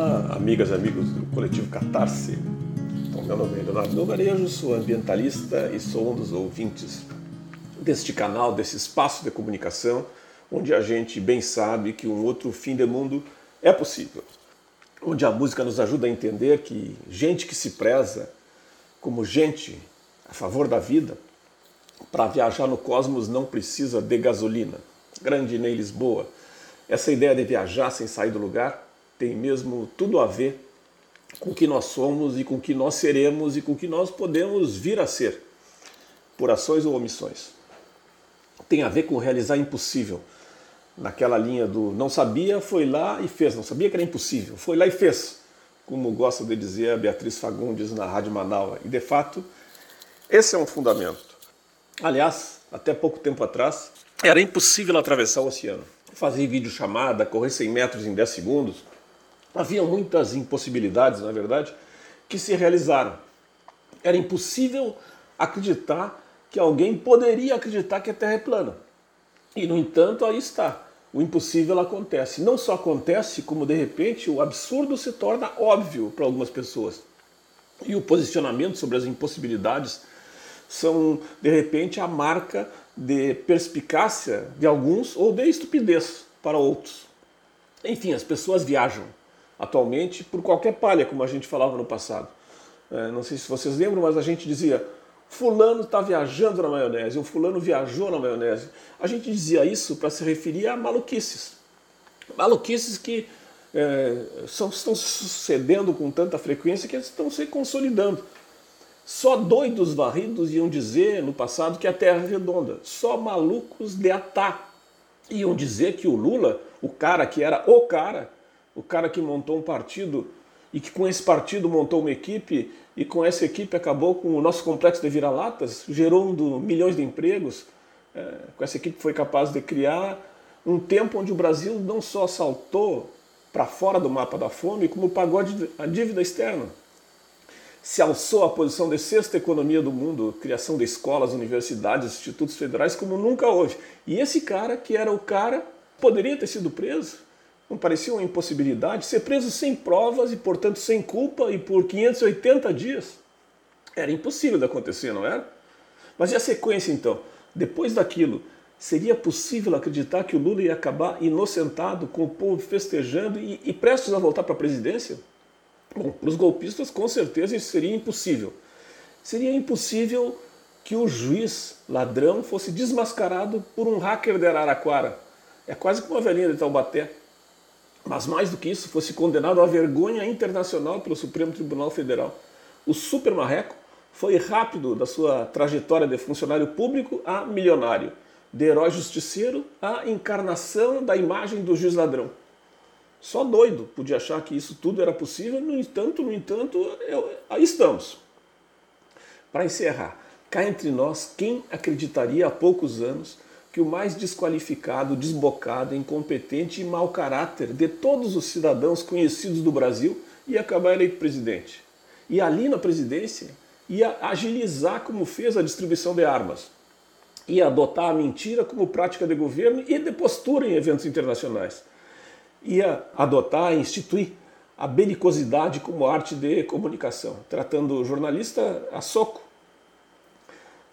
Olá, amigas e amigos do coletivo Catarse. Então, meu nome é Leonardo Novarejo, sou ambientalista e sou um dos ouvintes deste canal, desse espaço de comunicação, onde a gente bem sabe que um outro fim de mundo é possível. Onde a música nos ajuda a entender que gente que se preza como gente a favor da vida, para viajar no cosmos não precisa de gasolina. Grande Ney Lisboa. Essa ideia de viajar sem sair do lugar tem mesmo tudo a ver com o que nós somos e com o que nós seremos e com o que nós podemos vir a ser, por ações ou omissões. Tem a ver com realizar impossível. Naquela linha do não sabia, foi lá e fez. Não sabia que era impossível, foi lá e fez. Como gosta de dizer a Beatriz Fagundes na Rádio Manaus. E de fato, esse é um fundamento. Aliás, até pouco tempo atrás, era impossível atravessar o oceano. Fazer videochamada, correr 100 metros em 10 segundos, Havia muitas impossibilidades, na é verdade, que se realizaram. Era impossível acreditar que alguém poderia acreditar que a Terra é plana. E, no entanto, aí está. O impossível acontece. Não só acontece, como de repente o absurdo se torna óbvio para algumas pessoas. E o posicionamento sobre as impossibilidades são, de repente, a marca de perspicácia de alguns ou de estupidez para outros. Enfim, as pessoas viajam atualmente por qualquer palha, como a gente falava no passado. É, não sei se vocês lembram, mas a gente dizia fulano está viajando na maionese, o fulano viajou na maionese. A gente dizia isso para se referir a maluquices. Maluquices que é, são, estão sucedendo com tanta frequência que estão se consolidando. Só doidos varridos iam dizer no passado que a Terra é redonda. Só malucos de atá iam dizer que o Lula, o cara que era o cara, o cara que montou um partido e que com esse partido montou uma equipe e com essa equipe acabou com o nosso complexo de vira-latas, gerando milhões de empregos. É, com essa equipe foi capaz de criar um tempo onde o Brasil não só saltou para fora do mapa da fome, como pagou a dívida externa. Se alçou a posição de sexta economia do mundo, criação de escolas, universidades, institutos federais, como nunca houve. E esse cara, que era o cara, poderia ter sido preso não parecia uma impossibilidade ser preso sem provas e, portanto, sem culpa e por 580 dias? Era impossível de acontecer, não era? Mas e a sequência então? Depois daquilo, seria possível acreditar que o Lula ia acabar inocentado, com o povo festejando e, e prestes a voltar para a presidência? Bom, para os golpistas, com certeza isso seria impossível. Seria impossível que o juiz ladrão fosse desmascarado por um hacker de Araraquara. É quase como uma velhinha de Taubaté mas mais do que isso, fosse condenado à vergonha internacional pelo Supremo Tribunal Federal. O super marreco foi rápido da sua trajetória de funcionário público a milionário, de herói justiceiro à encarnação da imagem do juiz ladrão. Só doido podia achar que isso tudo era possível, no entanto, no entanto, eu, aí estamos. Para encerrar, cá entre nós, quem acreditaria há poucos anos que o mais desqualificado, desbocado, incompetente e mau caráter de todos os cidadãos conhecidos do Brasil ia acabar eleito presidente. E ali na presidência ia agilizar como fez a distribuição de armas. Ia adotar a mentira como prática de governo e de postura em eventos internacionais. Ia adotar e instituir a belicosidade como arte de comunicação, tratando o jornalista a soco,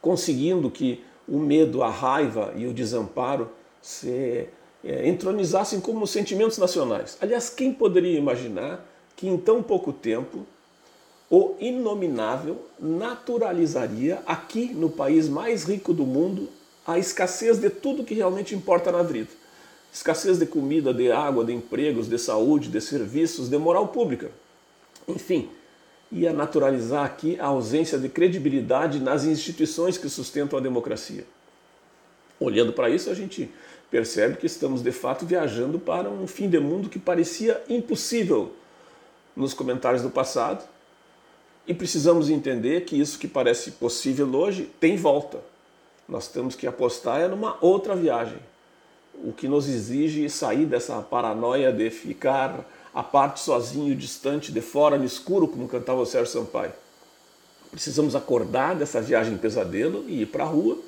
conseguindo que o medo, a raiva e o desamparo se é, entronizassem como sentimentos nacionais. Aliás, quem poderia imaginar que em tão pouco tempo o inominável naturalizaria aqui no país mais rico do mundo a escassez de tudo que realmente importa na vida? Escassez de comida, de água, de empregos, de saúde, de serviços, de moral pública. Enfim, ia naturalizar aqui a ausência de credibilidade nas instituições que sustentam a democracia. Olhando para isso, a gente percebe que estamos de fato viajando para um fim de mundo que parecia impossível nos comentários do passado, e precisamos entender que isso que parece possível hoje tem volta. Nós temos que apostar é numa outra viagem. O que nos exige sair dessa paranoia de ficar a parte sozinho, distante, de fora, no escuro, como cantava o Sérgio Sampaio. Precisamos acordar dessa viagem pesadelo e ir para a rua,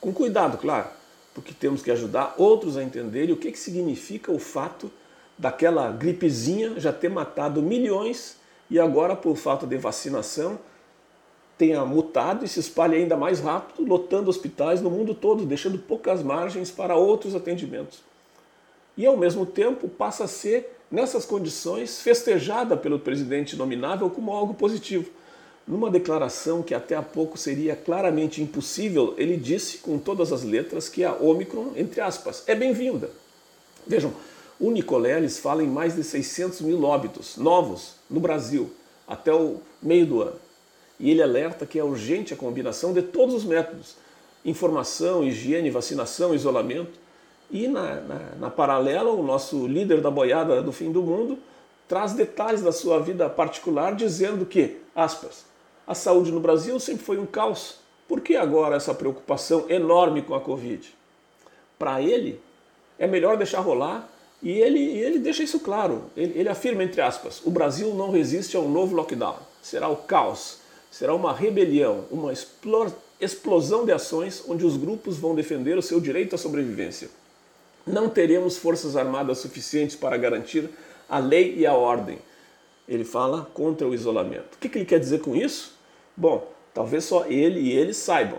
com cuidado, claro, porque temos que ajudar outros a entenderem o que, que significa o fato daquela gripezinha já ter matado milhões e agora, por falta de vacinação, tenha mutado e se espalhe ainda mais rápido, lotando hospitais no mundo todo, deixando poucas margens para outros atendimentos. E ao mesmo tempo passa a ser, nessas condições, festejada pelo presidente nominável como algo positivo. Numa declaração que até há pouco seria claramente impossível, ele disse com todas as letras que a Omicron, entre aspas, é bem-vinda. Vejam, o Nicoleles fala em mais de 600 mil óbitos novos no Brasil até o meio do ano. E ele alerta que é urgente a combinação de todos os métodos: informação, higiene, vacinação, isolamento. E na, na, na paralela, o nosso líder da boiada do fim do mundo traz detalhes da sua vida particular, dizendo que, aspas, a saúde no Brasil sempre foi um caos. Por que agora essa preocupação enorme com a Covid? Para ele, é melhor deixar rolar e ele, ele deixa isso claro. Ele, ele afirma, entre aspas, o Brasil não resiste a um novo lockdown. Será o caos, será uma rebelião, uma explosão de ações onde os grupos vão defender o seu direito à sobrevivência. Não teremos forças armadas suficientes para garantir a lei e a ordem. Ele fala contra o isolamento. O que, que ele quer dizer com isso? Bom, talvez só ele e ele saibam,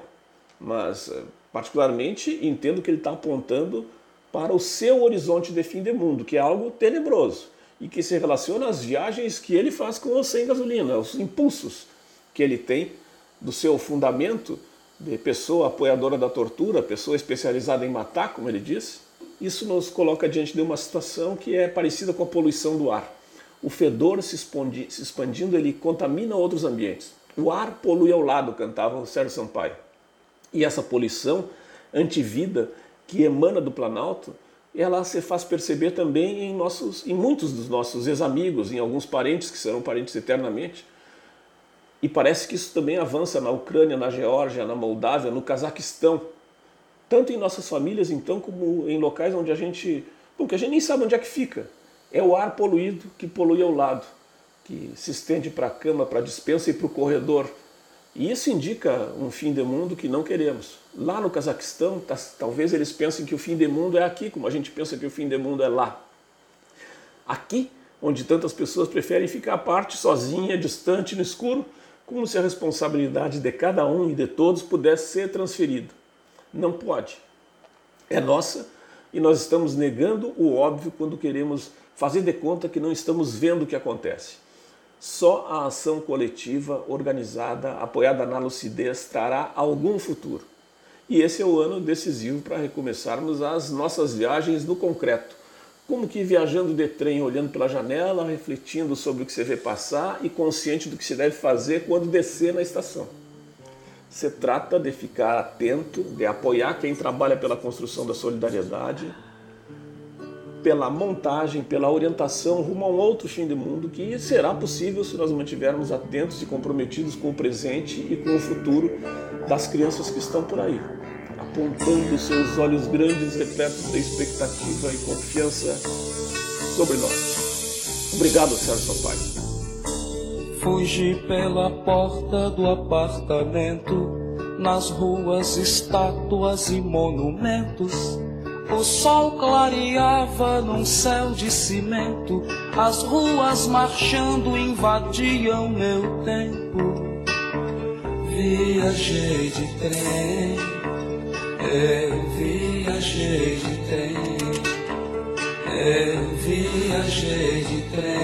mas eh, particularmente entendo que ele está apontando para o seu horizonte de fim de mundo, que é algo tenebroso e que se relaciona às viagens que ele faz com ou sem gasolina, os impulsos que ele tem do seu fundamento de pessoa apoiadora da tortura, pessoa especializada em matar, como ele disse. Isso nos coloca diante de uma situação que é parecida com a poluição do ar. O fedor se, se expandindo, ele contamina outros ambientes. O ar polui ao lado, cantava o Sérgio Sampaio. E essa poluição antivida que emana do Planalto, ela se faz perceber também em, nossos, em muitos dos nossos ex-amigos, em alguns parentes que serão parentes eternamente. E parece que isso também avança na Ucrânia, na Geórgia, na Moldávia, no Cazaquistão. Tanto em nossas famílias, então, como em locais onde a gente. Bom, que a gente nem sabe onde é que fica. É o ar poluído que polui ao lado, que se estende para a cama, para a dispensa e para o corredor e isso indica um fim de mundo que não queremos. Lá no Cazaquistão, tá, talvez eles pensem que o fim de mundo é aqui, como a gente pensa que o fim de mundo é lá. Aqui, onde tantas pessoas preferem ficar à parte, sozinha, distante, no escuro, como se a responsabilidade de cada um e de todos pudesse ser transferida. Não pode. É nossa e nós estamos negando o óbvio quando queremos fazer de conta que não estamos vendo o que acontece. Só a ação coletiva, organizada, apoiada na lucidez, trará algum futuro. E esse é o ano decisivo para recomeçarmos as nossas viagens no concreto. Como que viajando de trem, olhando pela janela, refletindo sobre o que você vê passar e consciente do que se deve fazer quando descer na estação. Se trata de ficar atento, de apoiar quem trabalha pela construção da solidariedade, pela montagem, pela orientação rumo a um outro fim de mundo que será possível se nós mantivermos atentos e comprometidos com o presente e com o futuro das crianças que estão por aí, apontando seus olhos grandes, repletos de expectativa e confiança sobre nós. Obrigado, Sérgio Sampaio. Fugi pela porta do apartamento, nas ruas estátuas e monumentos o sol clareava num céu de cimento, as ruas marchando invadiam meu tempo. Viajei de trem, eu viajei de trem, eu viajei de trem,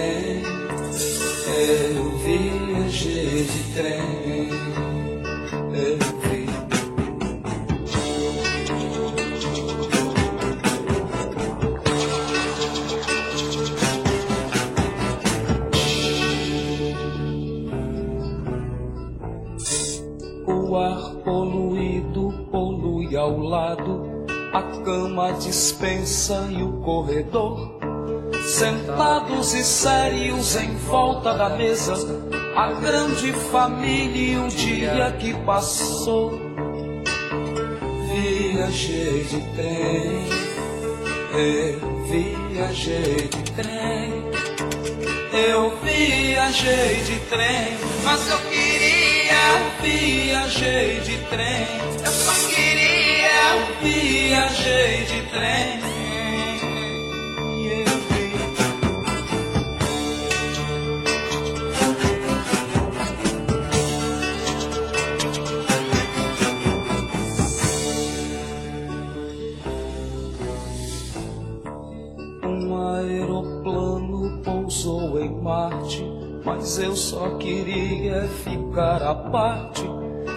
viajei de trem, eu ao lado, a cama, dispensa e o corredor. Sentados e sérios em volta da mesa, a grande família um dia que passou. Viajei de trem, eu viajei de trem, eu viajei de trem, mas eu queria, viajei de trem, eu só queria viajei de trem eu só queria ficar à parte,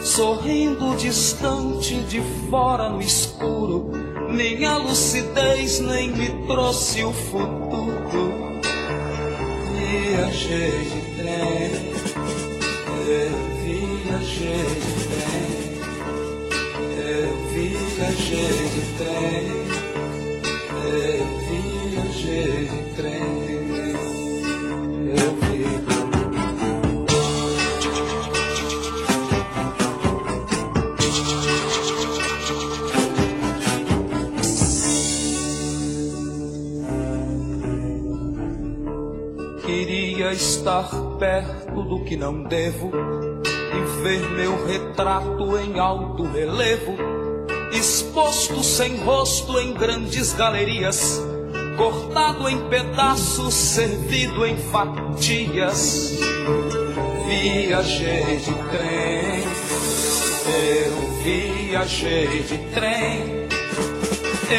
sorrindo distante de fora no escuro. Minha lucidez nem me trouxe o futuro. Viajei de trem, eu viajei de trem, eu viajei de trem, eu viajei de trem. Estar perto do que não devo e ver meu retrato em alto relevo, exposto sem rosto em grandes galerias, cortado em pedaços, servido em fatias. Viajei de trem, eu viajei de trem,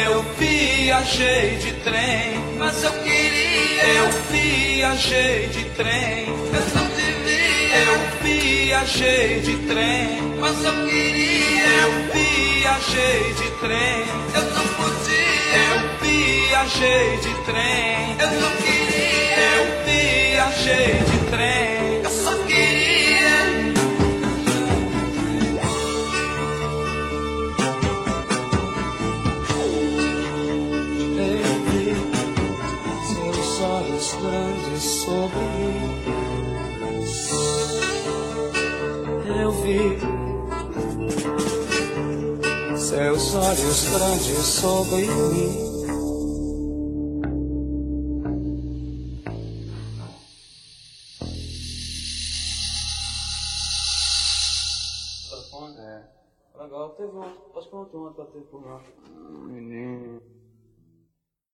eu viajei de trem, mas eu queria eu viajei de trem, eu só te vi. Eu viajei de trem, mas eu queria. Eu viajei de trem, eu não podia. Eu viajei de trem, eu não queria. Eu viajei de trem, Seus olhos grandes sobre mim. Legal, teve um. Perguntar uma pra ter por lá. Menino.